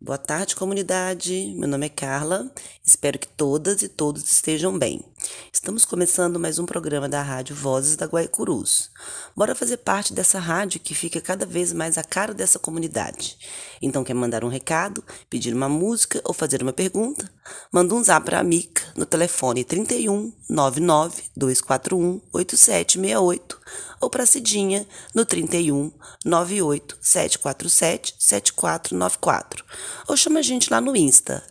Boa tarde, comunidade. Meu nome é Carla. Espero que todas e todos estejam bem. Estamos começando mais um programa da Rádio Vozes da Guaicurus. Bora fazer parte dessa rádio que fica cada vez mais a cara dessa comunidade. Então, quer mandar um recado, pedir uma música ou fazer uma pergunta? Manda um zap para a Mica no telefone 31 99 241 8768 ou para Cidinha no 31 98 747 7494. Ou chama a gente lá no Insta,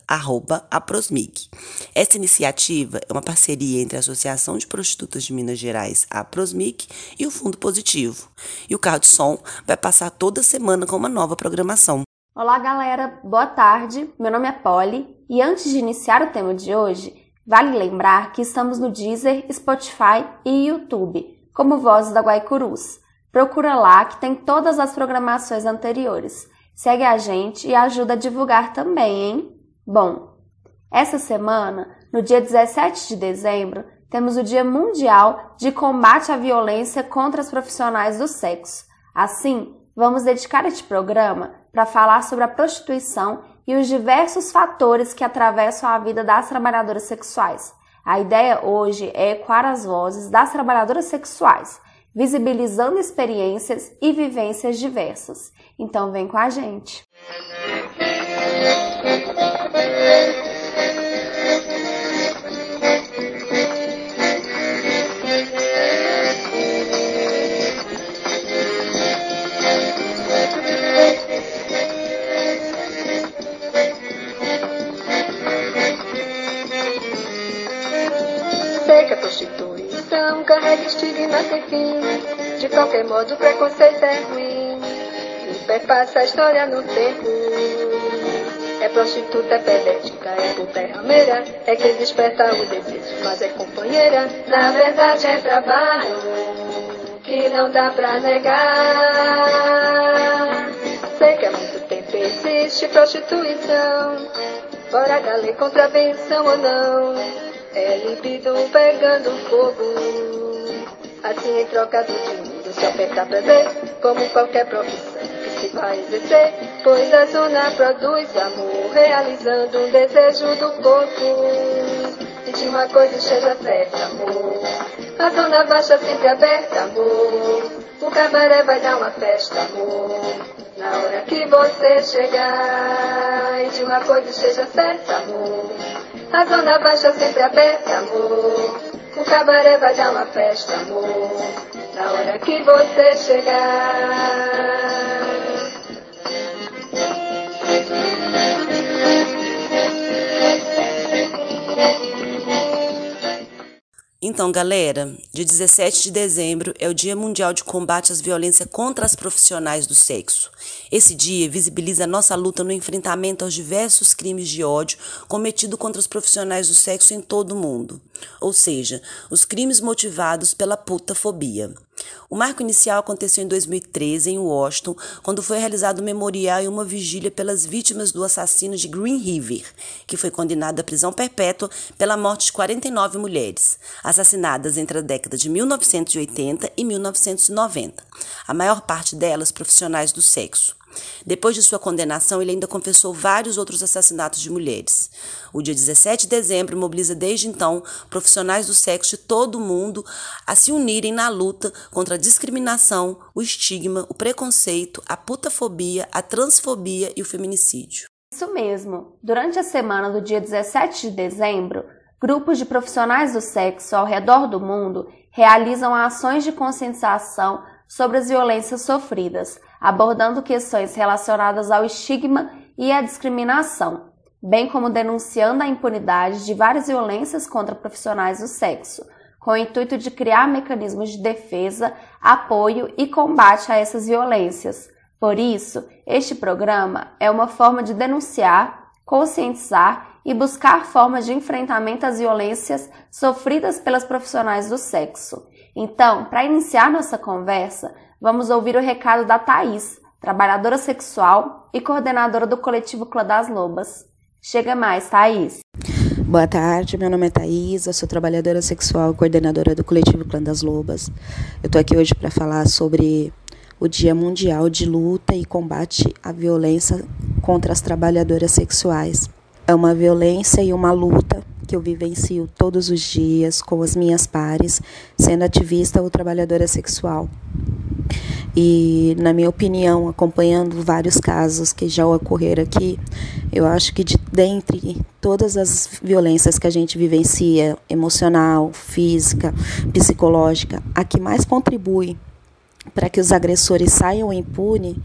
aprosmig. Essa iniciativa é uma parceria entre a Associação de Prostitutas de Minas Gerais, a Aprosmic, e o Fundo Positivo. E o carro de som vai passar toda semana com uma nova programação. Olá, galera. Boa tarde. Meu nome é Polly e antes de iniciar o tema de hoje, vale lembrar que estamos no Deezer, Spotify e YouTube como Vozes da Guaicurus. Procura lá que tem todas as programações anteriores. Segue a gente e ajuda a divulgar também, hein? Bom, essa semana, no dia 17 de dezembro, temos o Dia Mundial de Combate à Violência contra as Profissionais do Sexo. Assim, vamos dedicar este programa para falar sobre a prostituição e os diversos fatores que atravessam a vida das trabalhadoras sexuais. A ideia hoje é ecoar as vozes das trabalhadoras sexuais, visibilizando experiências e vivências diversas. Então vem com a gente! carrega qualquer modo, preconceito é ruim. E perpassa a história no tempo. É prostituta, é pedética, é puta, é rameira. É que desperta o desejo, mas é companheira. Na verdade, é trabalho que não dá pra negar. Sei que há muito tempo existe prostituição. Bora, galera, contravenção ou não. É libido pegando fogo. Assim em troca do se oferta prazer, como qualquer profissão que se vai exercer. Pois a zona produz amor, realizando um desejo do corpo. E de uma coisa esteja certa, amor. A zona baixa sempre aberta, amor. O cabaré vai dar uma festa, amor. Na hora que você chegar, e de uma coisa esteja certa, amor. A zona baixa sempre aberta, amor. O cabaré vai dar uma festa, amor, na hora que você chegar. Então, galera, dia 17 de dezembro é o Dia Mundial de Combate às Violências contra as Profissionais do Sexo. Esse dia visibiliza a nossa luta no enfrentamento aos diversos crimes de ódio cometidos contra os profissionais do sexo em todo o mundo, ou seja, os crimes motivados pela putafobia. O marco inicial aconteceu em 2013 em Washington, quando foi realizado um memorial e uma vigília pelas vítimas do assassino de Green River, que foi condenado à prisão perpétua pela morte de 49 mulheres, assassinadas entre a década de 1980 e 1990, a maior parte delas profissionais do sexo. Depois de sua condenação, ele ainda confessou vários outros assassinatos de mulheres. O dia 17 de dezembro mobiliza desde então profissionais do sexo de todo o mundo a se unirem na luta contra a discriminação, o estigma, o preconceito, a putafobia, a transfobia e o feminicídio. Isso mesmo. Durante a semana do dia 17 de dezembro, grupos de profissionais do sexo ao redor do mundo realizam ações de conscientização sobre as violências sofridas, abordando questões relacionadas ao estigma e à discriminação, bem como denunciando a impunidade de várias violências contra profissionais do sexo, com o intuito de criar mecanismos de defesa, apoio e combate a essas violências. Por isso, este programa é uma forma de denunciar, conscientizar e buscar formas de enfrentamento às violências sofridas pelas profissionais do sexo. Então, para iniciar nossa conversa, vamos ouvir o recado da Thaís, trabalhadora sexual e coordenadora do coletivo Clã das Lobas. Chega mais, Thaís. Boa tarde, meu nome é Thaís, eu sou trabalhadora sexual e coordenadora do coletivo Clã das Lobas. Eu estou aqui hoje para falar sobre o Dia Mundial de Luta e Combate à Violência contra as Trabalhadoras Sexuais. É uma violência e uma luta que eu vivencio todos os dias com as minhas pares, sendo ativista ou trabalhadora sexual. E, na minha opinião, acompanhando vários casos que já ocorreram aqui, eu acho que de, dentre todas as violências que a gente vivencia, emocional, física, psicológica, a que mais contribui para que os agressores saiam impunes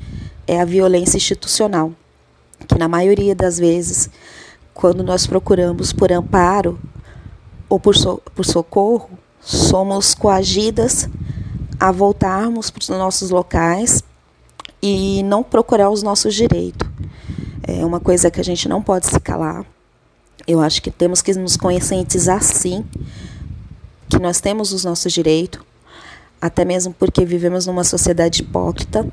é a violência institucional, que na maioria das vezes, quando nós procuramos por amparo ou por, so, por socorro, somos coagidas a voltarmos para os nossos locais e não procurar os nossos direitos. É uma coisa que a gente não pode se calar. Eu acho que temos que nos conscientizar sim que nós temos os nossos direitos, até mesmo porque vivemos numa sociedade hipócrita,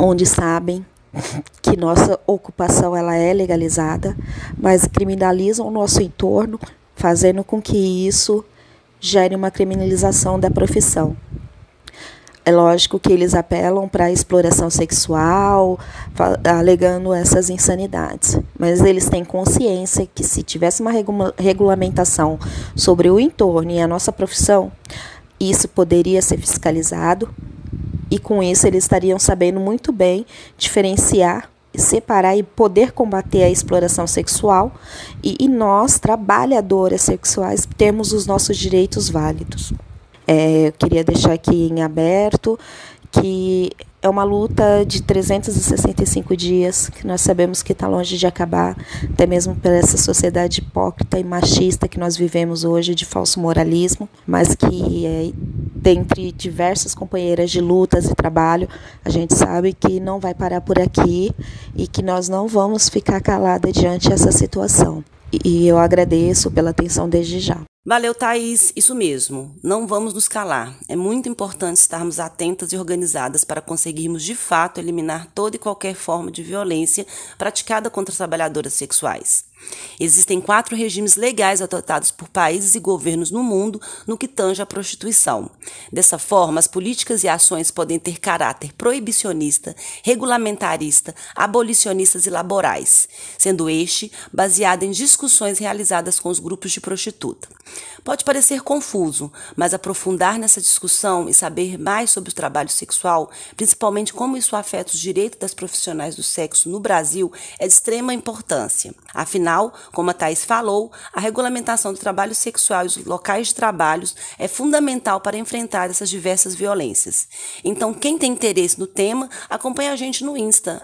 onde sabem que nossa ocupação ela é legalizada, mas criminalizam o nosso entorno, fazendo com que isso gere uma criminalização da profissão. É lógico que eles apelam para a exploração sexual, alegando essas insanidades. Mas eles têm consciência que se tivesse uma regulamentação sobre o entorno e a nossa profissão, isso poderia ser fiscalizado e com isso eles estariam sabendo muito bem diferenciar separar e poder combater a exploração sexual e, e nós, trabalhadoras sexuais, temos os nossos direitos válidos. É, eu queria deixar aqui em aberto que é uma luta de 365 dias, que nós sabemos que está longe de acabar, até mesmo por essa sociedade hipócrita e machista que nós vivemos hoje, de falso moralismo, mas que, é, dentre diversas companheiras de lutas e trabalho, a gente sabe que não vai parar por aqui e que nós não vamos ficar calada diante dessa situação. E eu agradeço pela atenção desde já. Valeu, Thaís. Isso mesmo. Não vamos nos calar. É muito importante estarmos atentas e organizadas para conseguirmos de fato eliminar toda e qualquer forma de violência praticada contra trabalhadoras sexuais. Existem quatro regimes legais adotados por países e governos no mundo no que tange à prostituição. Dessa forma, as políticas e ações podem ter caráter proibicionista, regulamentarista, abolicionistas e laborais, sendo este baseado em discussões realizadas com os grupos de prostituta. Pode parecer confuso, mas aprofundar nessa discussão e saber mais sobre o trabalho sexual, principalmente como isso afeta os direitos das profissionais do sexo no Brasil, é de extrema importância. Afinal, como a Thais falou, a regulamentação do trabalho sexual e os locais de trabalho é fundamental para enfrentar essas diversas violências. Então, quem tem interesse no tema, acompanhe a gente no Insta,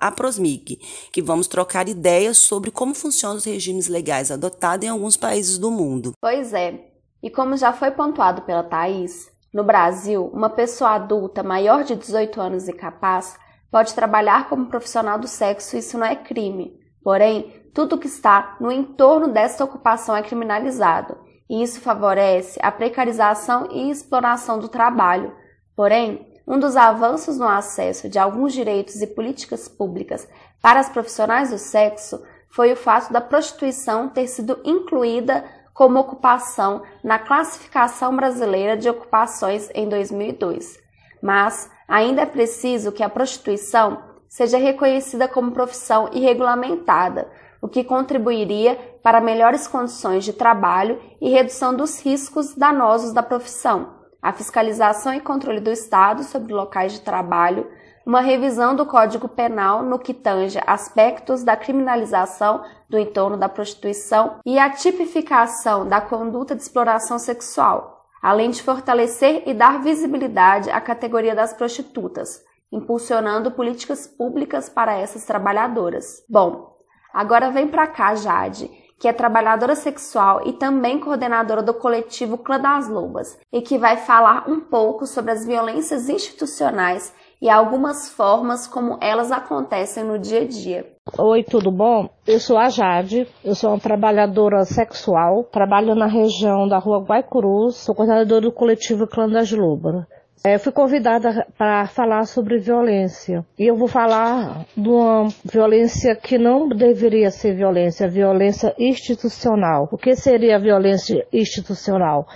aprosmig, que vamos trocar ideias sobre como funcionam os regimes legais adotados em alguns países do mundo. Pois é, e como já foi pontuado pela Thais, no Brasil, uma pessoa adulta maior de 18 anos e capaz pode trabalhar como profissional do sexo, isso não é crime. Porém, tudo que está no entorno desta ocupação é criminalizado, e isso favorece a precarização e exploração do trabalho. Porém, um dos avanços no acesso de alguns direitos e políticas públicas para as profissionais do sexo foi o fato da prostituição ter sido incluída como ocupação na classificação brasileira de ocupações em 2002. Mas ainda é preciso que a prostituição seja reconhecida como profissão e regulamentada, o que contribuiria para melhores condições de trabalho e redução dos riscos danosos da profissão, a fiscalização e controle do Estado sobre locais de trabalho, uma revisão do Código Penal no que tange aspectos da criminalização do entorno da prostituição e a tipificação da conduta de exploração sexual, além de fortalecer e dar visibilidade à categoria das prostitutas, impulsionando políticas públicas para essas trabalhadoras. Bom, agora vem para cá, Jade, que é trabalhadora sexual e também coordenadora do coletivo Clã das Lobas, e que vai falar um pouco sobre as violências institucionais e algumas formas como elas acontecem no dia a dia. Oi, tudo bom? Eu sou a Jade, eu sou uma trabalhadora sexual, trabalho na região da rua Guaicurus, sou coordenadora do coletivo Clã das Lobas. É, fui convidada para falar sobre violência. E eu vou falar de uma violência que não deveria ser violência, violência institucional. O que seria violência institucional?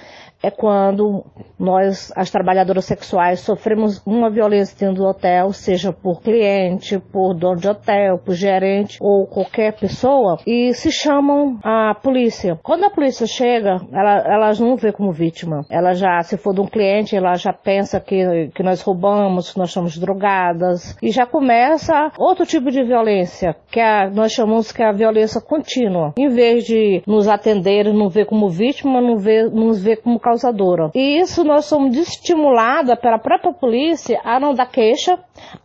É quando nós, as trabalhadoras sexuais, sofremos uma violência dentro do hotel, seja por cliente, por dono de hotel, por gerente ou qualquer pessoa, e se chamam a polícia. Quando a polícia chega, ela, elas não vê como vítima. Ela já, se for de um cliente, ela já pensa que, que nós roubamos, que nós somos drogadas, e já começa outro tipo de violência, que é, nós chamamos que é a violência contínua. Em vez de nos atender, não ver como vítima, não ver, nos ver como causadora. E isso nós somos estimulada pela própria polícia a não dar queixa,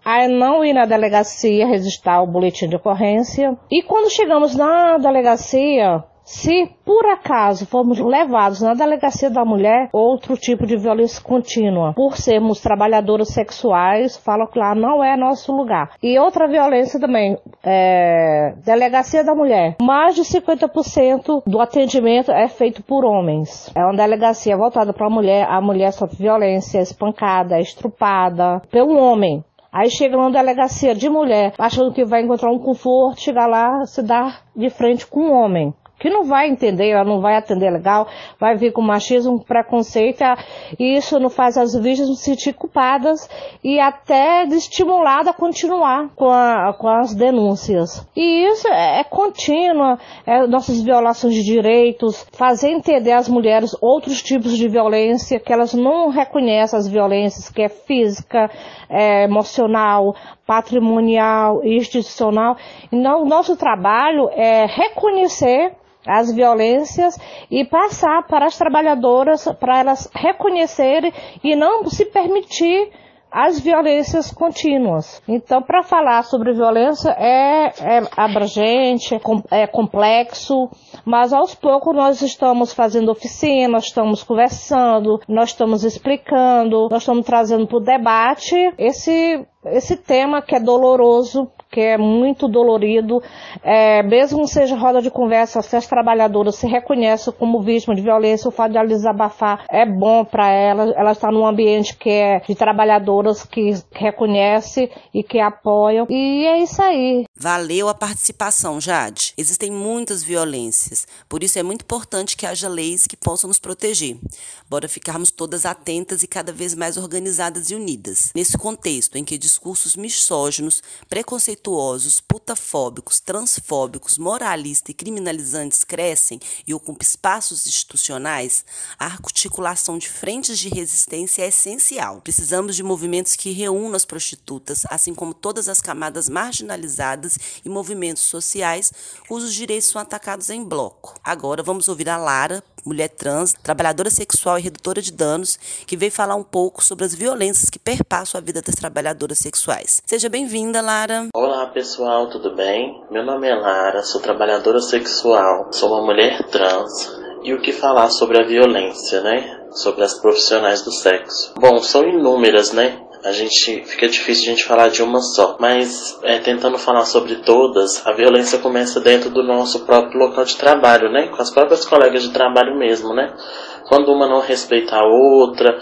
a não ir na delegacia registrar o boletim de ocorrência. E quando chegamos na delegacia, se por acaso formos levados na delegacia da mulher, outro tipo de violência contínua, por sermos trabalhadoras sexuais, fala que lá não é nosso lugar. E outra violência também, é, delegacia da mulher. Mais de 50% do atendimento é feito por homens. É uma delegacia voltada para a mulher, a mulher sofre violência, é espancada, é estrupada pelo homem. Aí chega numa delegacia de mulher, achando que vai encontrar um conforto, chegar lá, se dar de frente com um homem que não vai entender, ela não vai atender legal, vai vir com machismo, preconceito, e isso não faz as vítimas se sentir culpadas e até desestimulada a continuar com, a, com as denúncias. E isso é, é contínua, é nossas violações de direitos, fazer entender às mulheres outros tipos de violência, que elas não reconhecem as violências, que é física, é emocional, patrimonial, institucional. Então, o nosso trabalho é reconhecer as violências e passar para as trabalhadoras para elas reconhecerem e não se permitir as violências contínuas. Então, para falar sobre violência é, é abrangente, é, é complexo, mas aos poucos nós estamos fazendo oficina, nós estamos conversando, nós estamos explicando, nós estamos trazendo para o debate esse esse tema que é doloroso, que é muito dolorido, é, mesmo que seja roda de conversa, se as trabalhadoras se reconhecem como vítima de violência, o fato de elas desabafar é bom para elas, ela está num ambiente que é de trabalhadoras que reconhecem e que apoiam, e é isso aí. Valeu a participação, Jade. Existem muitas violências, por isso é muito importante que haja leis que possam nos proteger. Bora ficarmos todas atentas e cada vez mais organizadas e unidas. Nesse contexto em que discursos misóginos, preconceituosos, putafóbicos, transfóbicos, moralistas e criminalizantes crescem e ocupam espaços institucionais, a articulação de frentes de resistência é essencial. Precisamos de movimentos que reúnam as prostitutas, assim como todas as camadas marginalizadas e movimentos sociais cujos direitos são atacados em bloco. Agora vamos ouvir a Lara, mulher trans, trabalhadora sexual e redutora de danos, que veio falar um pouco sobre as violências que perpassam a vida das trabalhadoras sexuais. Seja bem-vinda, Lara. Olá, pessoal, tudo bem? Meu nome é Lara, sou trabalhadora sexual, sou uma mulher trans. E o que falar sobre a violência, né? Sobre as profissionais do sexo. Bom, são inúmeras, né? A gente fica difícil a gente falar de uma só, mas é, tentando falar sobre todas, a violência começa dentro do nosso próprio local de trabalho, né? Com as próprias colegas de trabalho mesmo, né? Quando uma não respeita a outra,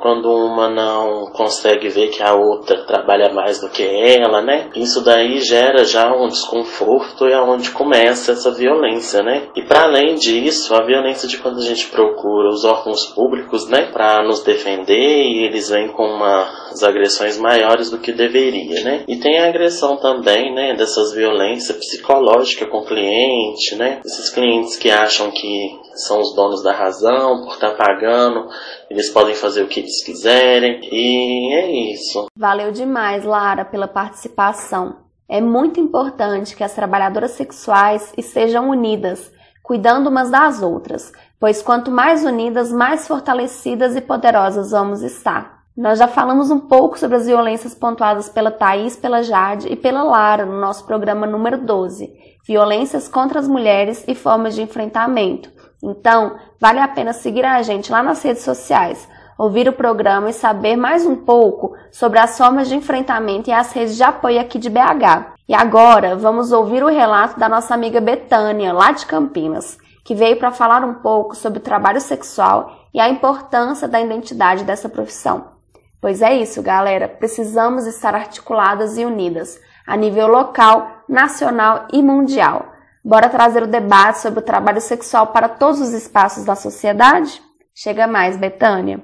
quando uma não consegue ver que a outra trabalha mais do que ela, né? Isso daí gera já um desconforto e é onde começa essa violência, né? E para além disso, a violência de quando a gente procura os órgãos públicos, né, para nos defender e eles vêm com umas agressões maiores do que deveria, né? E tem a agressão também, né, dessas violências psicológicas com o cliente, né? Esses clientes que acham que são os donos da razão por estar tá pagando, eles podem fazer o que eles quiserem e é isso. Valeu demais, Lara, pela participação. É muito importante que as trabalhadoras sexuais estejam unidas, cuidando umas das outras, pois quanto mais unidas, mais fortalecidas e poderosas vamos estar. Nós já falamos um pouco sobre as violências pontuadas pela Thaís, pela Jade e pela Lara no nosso programa número 12, Violências contra as Mulheres e Formas de Enfrentamento. Então, vale a pena seguir a gente lá nas redes sociais, ouvir o programa e saber mais um pouco sobre as formas de enfrentamento e as redes de apoio aqui de BH. E agora, vamos ouvir o relato da nossa amiga Betânia, lá de Campinas, que veio para falar um pouco sobre o trabalho sexual e a importância da identidade dessa profissão. Pois é isso, galera, precisamos estar articuladas e unidas a nível local, nacional e mundial Bora trazer o debate sobre o trabalho sexual para todos os espaços da sociedade? Chega mais, Betânia.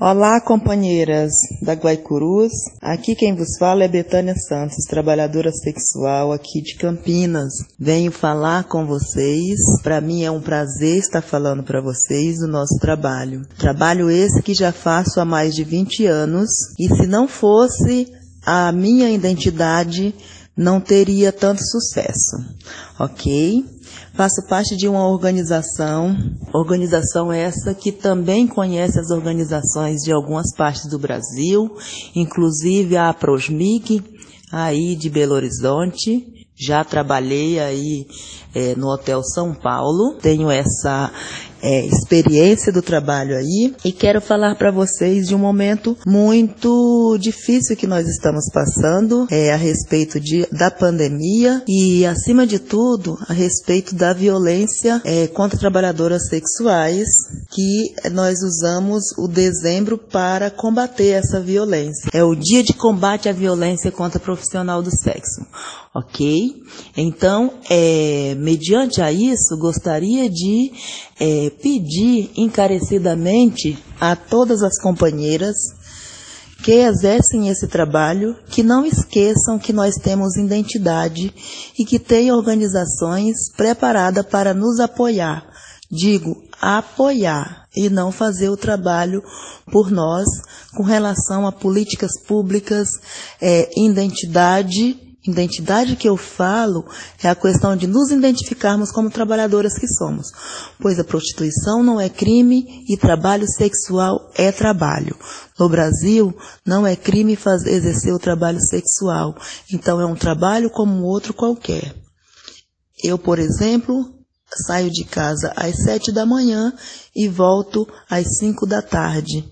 Olá, companheiras da Guaicurus. Aqui quem vos fala é Betânia Santos, trabalhadora sexual aqui de Campinas. Venho falar com vocês. Para mim é um prazer estar falando para vocês do nosso trabalho. Trabalho esse que já faço há mais de 20 anos e se não fosse a minha identidade, não teria tanto sucesso. OK? Faço parte de uma organização, organização essa que também conhece as organizações de algumas partes do Brasil, inclusive a Prosmig, aí de Belo Horizonte. Já trabalhei aí é, no Hotel São Paulo, tenho essa é, experiência do trabalho aí e quero falar para vocês de um momento muito difícil que nós estamos passando é, a respeito de, da pandemia e, acima de tudo, a respeito da violência é, contra trabalhadoras sexuais que nós usamos o dezembro para combater essa violência. É o dia de combate à violência contra profissional do sexo ok? Então, é, mediante a isso, gostaria de é, pedir encarecidamente a todas as companheiras que exercem esse trabalho, que não esqueçam que nós temos identidade e que tem organizações preparadas para nos apoiar. Digo, apoiar e não fazer o trabalho por nós com relação a políticas públicas, é, identidade Identidade que eu falo é a questão de nos identificarmos como trabalhadoras que somos, pois a prostituição não é crime e trabalho sexual é trabalho. No Brasil, não é crime fazer, exercer o trabalho sexual, então é um trabalho como outro qualquer. Eu, por exemplo, saio de casa às sete da manhã e volto às cinco da tarde,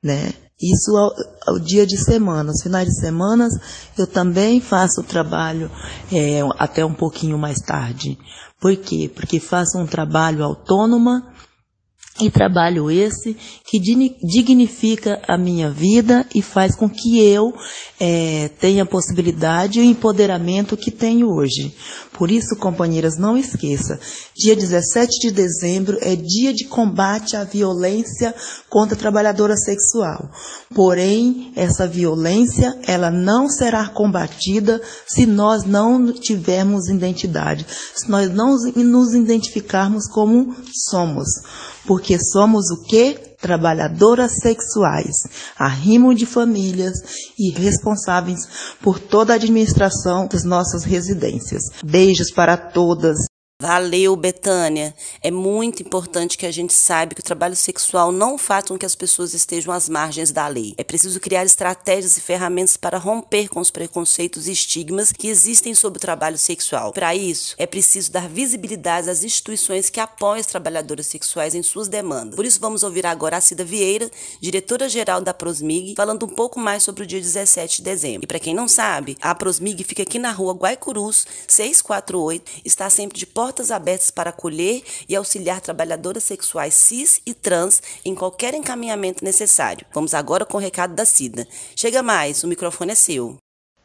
né? Isso ao, ao, dia de semana. Os finais de semana eu também faço o trabalho é, até um pouquinho mais tarde. Por quê? Porque faço um trabalho autônoma e trabalho esse que dignifica a minha vida e faz com que eu é, tenha a possibilidade e o empoderamento que tenho hoje. Por isso, companheiras, não esqueça, dia 17 de dezembro é dia de combate à violência contra a trabalhadora sexual. Porém, essa violência, ela não será combatida se nós não tivermos identidade, se nós não nos identificarmos como somos porque somos o que? Trabalhadoras sexuais, arrimo de famílias e responsáveis por toda a administração das nossas residências. Beijos para todas. Valeu, Betânia. É muito importante que a gente saiba que o trabalho sexual não faz com que as pessoas estejam às margens da lei. É preciso criar estratégias e ferramentas para romper com os preconceitos e estigmas que existem sobre o trabalho sexual. Para isso, é preciso dar visibilidade às instituições que apoiam as trabalhadoras sexuais em suas demandas. Por isso, vamos ouvir agora a Cida Vieira, diretora-geral da Prosmig, falando um pouco mais sobre o dia 17 de dezembro. E para quem não sabe, a Prosmig fica aqui na rua Guaicurus, 648, está sempre de porta portas abertas para acolher e auxiliar trabalhadoras sexuais cis e trans em qualquer encaminhamento necessário. Vamos agora com o recado da Cida. Chega mais, o microfone é seu.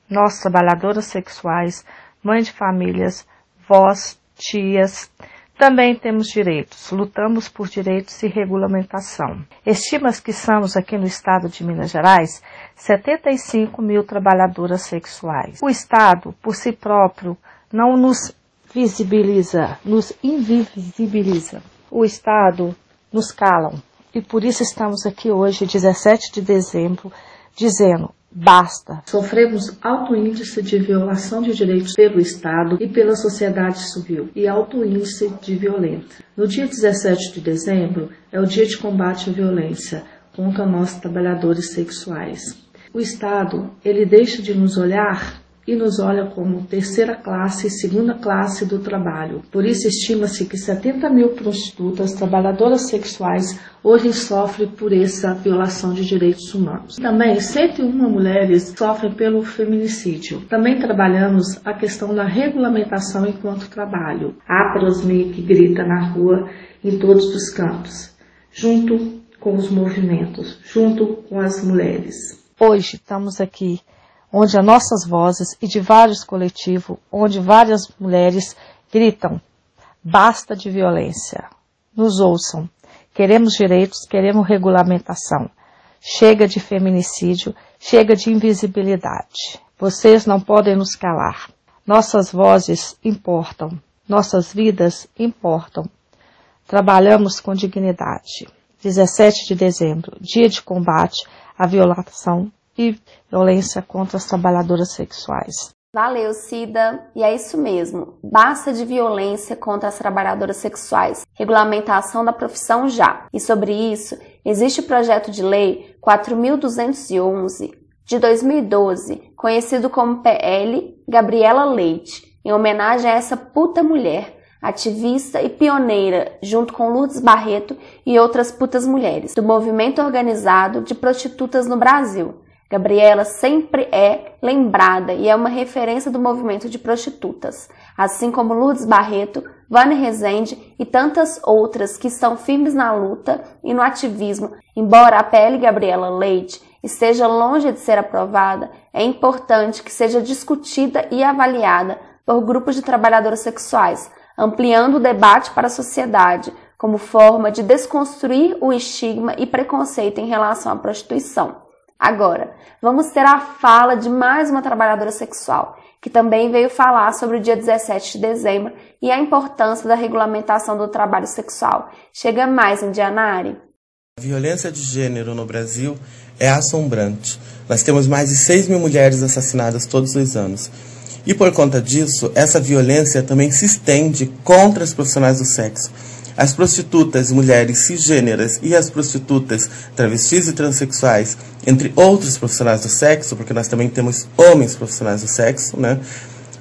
Nós, trabalhadoras sexuais, mães de famílias, vós, tias, também temos direitos, lutamos por direitos e regulamentação. Estimas que somos aqui no estado de Minas Gerais 75 mil trabalhadoras sexuais. O Estado, por si próprio, não nos visibiliza, nos invisibiliza. O Estado nos calam. E por isso estamos aqui hoje, 17 de dezembro, dizendo basta. Sofremos alto índice de violação de direitos pelo Estado e pela sociedade civil e alto índice de violência. No dia 17 de dezembro é o dia de combate à violência contra nós trabalhadores sexuais. O Estado, ele deixa de nos olhar e nos olha como terceira classe e segunda classe do trabalho. Por isso, estima-se que 70 mil prostitutas, trabalhadoras sexuais, hoje sofrem por essa violação de direitos humanos. Também, 101 mulheres sofrem pelo feminicídio. Também trabalhamos a questão da regulamentação enquanto trabalho. A Prosmi que grita na rua em todos os cantos, junto com os movimentos, junto com as mulheres. Hoje estamos aqui onde as nossas vozes e de vários coletivos, onde várias mulheres gritam: basta de violência. Nos ouçam. Queremos direitos, queremos regulamentação. Chega de feminicídio, chega de invisibilidade. Vocês não podem nos calar. Nossas vozes importam, nossas vidas importam. Trabalhamos com dignidade. 17 de dezembro, dia de combate à violação e violência contra as trabalhadoras sexuais. Valeu, Cida. E é isso mesmo. Basta de violência contra as trabalhadoras sexuais. Regulamentação da profissão já. E sobre isso, existe o projeto de lei 4211 de 2012, conhecido como PL Gabriela Leite, em homenagem a essa puta mulher, ativista e pioneira, junto com Lourdes Barreto e outras putas mulheres, do movimento organizado de prostitutas no Brasil Gabriela sempre é lembrada e é uma referência do movimento de prostitutas, assim como Lourdes Barreto, Vânia Rezende e tantas outras que estão firmes na luta e no ativismo. Embora a PL Gabriela Leite esteja longe de ser aprovada, é importante que seja discutida e avaliada por grupos de trabalhadoras sexuais, ampliando o debate para a sociedade como forma de desconstruir o estigma e preconceito em relação à prostituição. Agora, vamos ter a fala de mais uma trabalhadora sexual, que também veio falar sobre o dia 17 de dezembro e a importância da regulamentação do trabalho sexual. Chega mais, Indianari. A violência de gênero no Brasil é assombrante. Nós temos mais de 6 mil mulheres assassinadas todos os anos. E por conta disso, essa violência também se estende contra os profissionais do sexo. As prostitutas mulheres cisgêneras e as prostitutas travestis e transexuais, entre outros profissionais do sexo, porque nós também temos homens profissionais do sexo, né?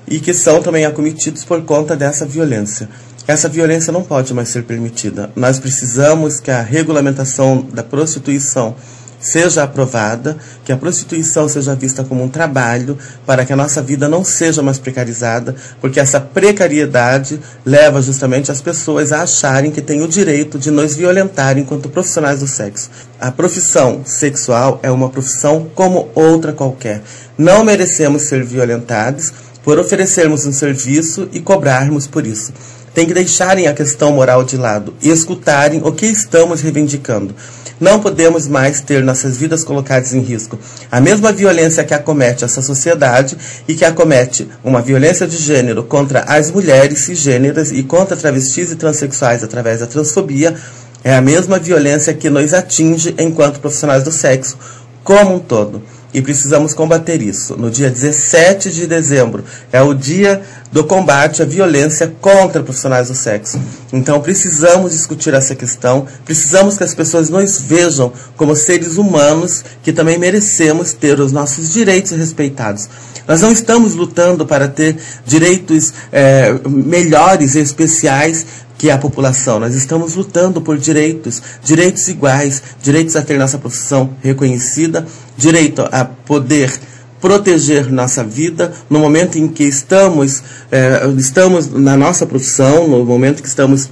E que são também acometidos por conta dessa violência. Essa violência não pode mais ser permitida. Nós precisamos que a regulamentação da prostituição seja aprovada, que a prostituição seja vista como um trabalho, para que a nossa vida não seja mais precarizada, porque essa precariedade leva justamente as pessoas a acharem que têm o direito de nos violentar enquanto profissionais do sexo. A profissão sexual é uma profissão como outra qualquer. Não merecemos ser violentados por oferecermos um serviço e cobrarmos por isso. Tem que deixarem a questão moral de lado e escutarem o que estamos reivindicando. Não podemos mais ter nossas vidas colocadas em risco. A mesma violência que acomete essa sociedade e que acomete uma violência de gênero contra as mulheres cisgêneras e contra travestis e transexuais através da transfobia é a mesma violência que nos atinge enquanto profissionais do sexo como um todo e precisamos combater isso. No dia 17 de dezembro é o dia do combate à violência contra profissionais do sexo. Então precisamos discutir essa questão, precisamos que as pessoas nos vejam como seres humanos que também merecemos ter os nossos direitos respeitados. Nós não estamos lutando para ter direitos é, melhores e especiais que a população. Nós estamos lutando por direitos, direitos iguais, direitos a ter nossa profissão reconhecida, direito a poder proteger nossa vida no momento em que estamos, é, estamos na nossa profissão, no momento que estamos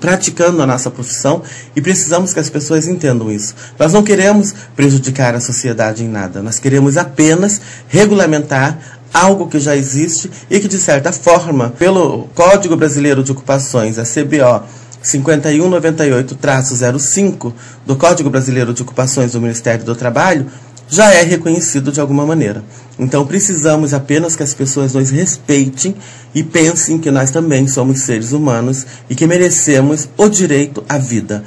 praticando a nossa profissão e precisamos que as pessoas entendam isso. Nós não queremos prejudicar a sociedade em nada, nós queremos apenas regulamentar algo que já existe e que, de certa forma, pelo Código Brasileiro de Ocupações, a CBO 5198-05 do Código Brasileiro de Ocupações do Ministério do Trabalho, já é reconhecido de alguma maneira. Então precisamos apenas que as pessoas nos respeitem e pensem que nós também somos seres humanos e que merecemos o direito à vida.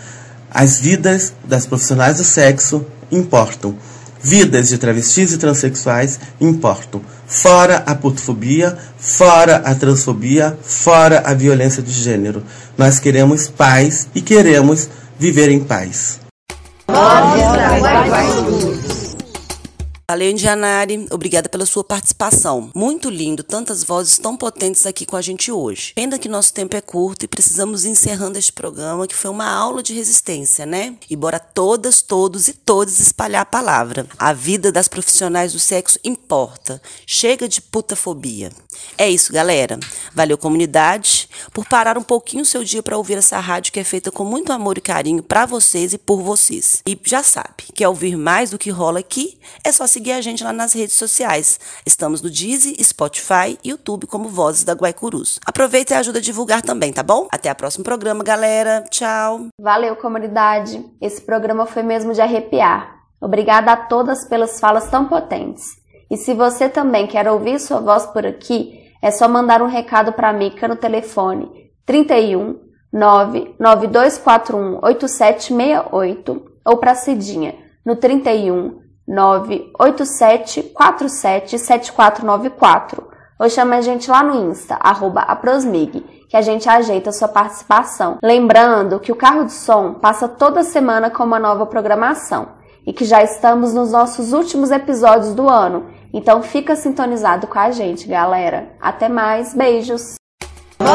As vidas das profissionais do sexo importam. Vidas de travestis e transexuais importam. Fora a putofobia, fora a transfobia, fora a violência de gênero. Nós queremos paz e queremos viver em paz. Valeu, Indianari. Obrigada pela sua participação. Muito lindo, tantas vozes tão potentes aqui com a gente hoje. Pena que nosso tempo é curto e precisamos encerrando este programa, que foi uma aula de resistência, né? E bora todas, todos e todas espalhar a palavra. A vida das profissionais do sexo importa. Chega de putafobia. É isso, galera. Valeu, comunidade, por parar um pouquinho o seu dia para ouvir essa rádio que é feita com muito amor e carinho para vocês e por vocês. E já sabe, quer ouvir mais do que rola aqui? É só seguir a gente lá nas redes sociais. Estamos no Deezy, Spotify e YouTube como Vozes da Guaicurus. Aproveita e ajuda a divulgar também, tá bom? Até o próximo programa, galera. Tchau. Valeu, comunidade. Esse programa foi mesmo de arrepiar. Obrigada a todas pelas falas tão potentes. E se você também quer ouvir sua voz por aqui, é só mandar um recado para Mica no telefone 31 99241 8768 ou para Cidinha no 31 98747 7494 ou chama a gente lá no Insta, arroba aprosmig, que a gente ajeita a sua participação. Lembrando que o Carro de Som passa toda semana com uma nova programação e que já estamos nos nossos últimos episódios do ano, então fica sintonizado com a gente, galera. Até mais, beijos! Nossa,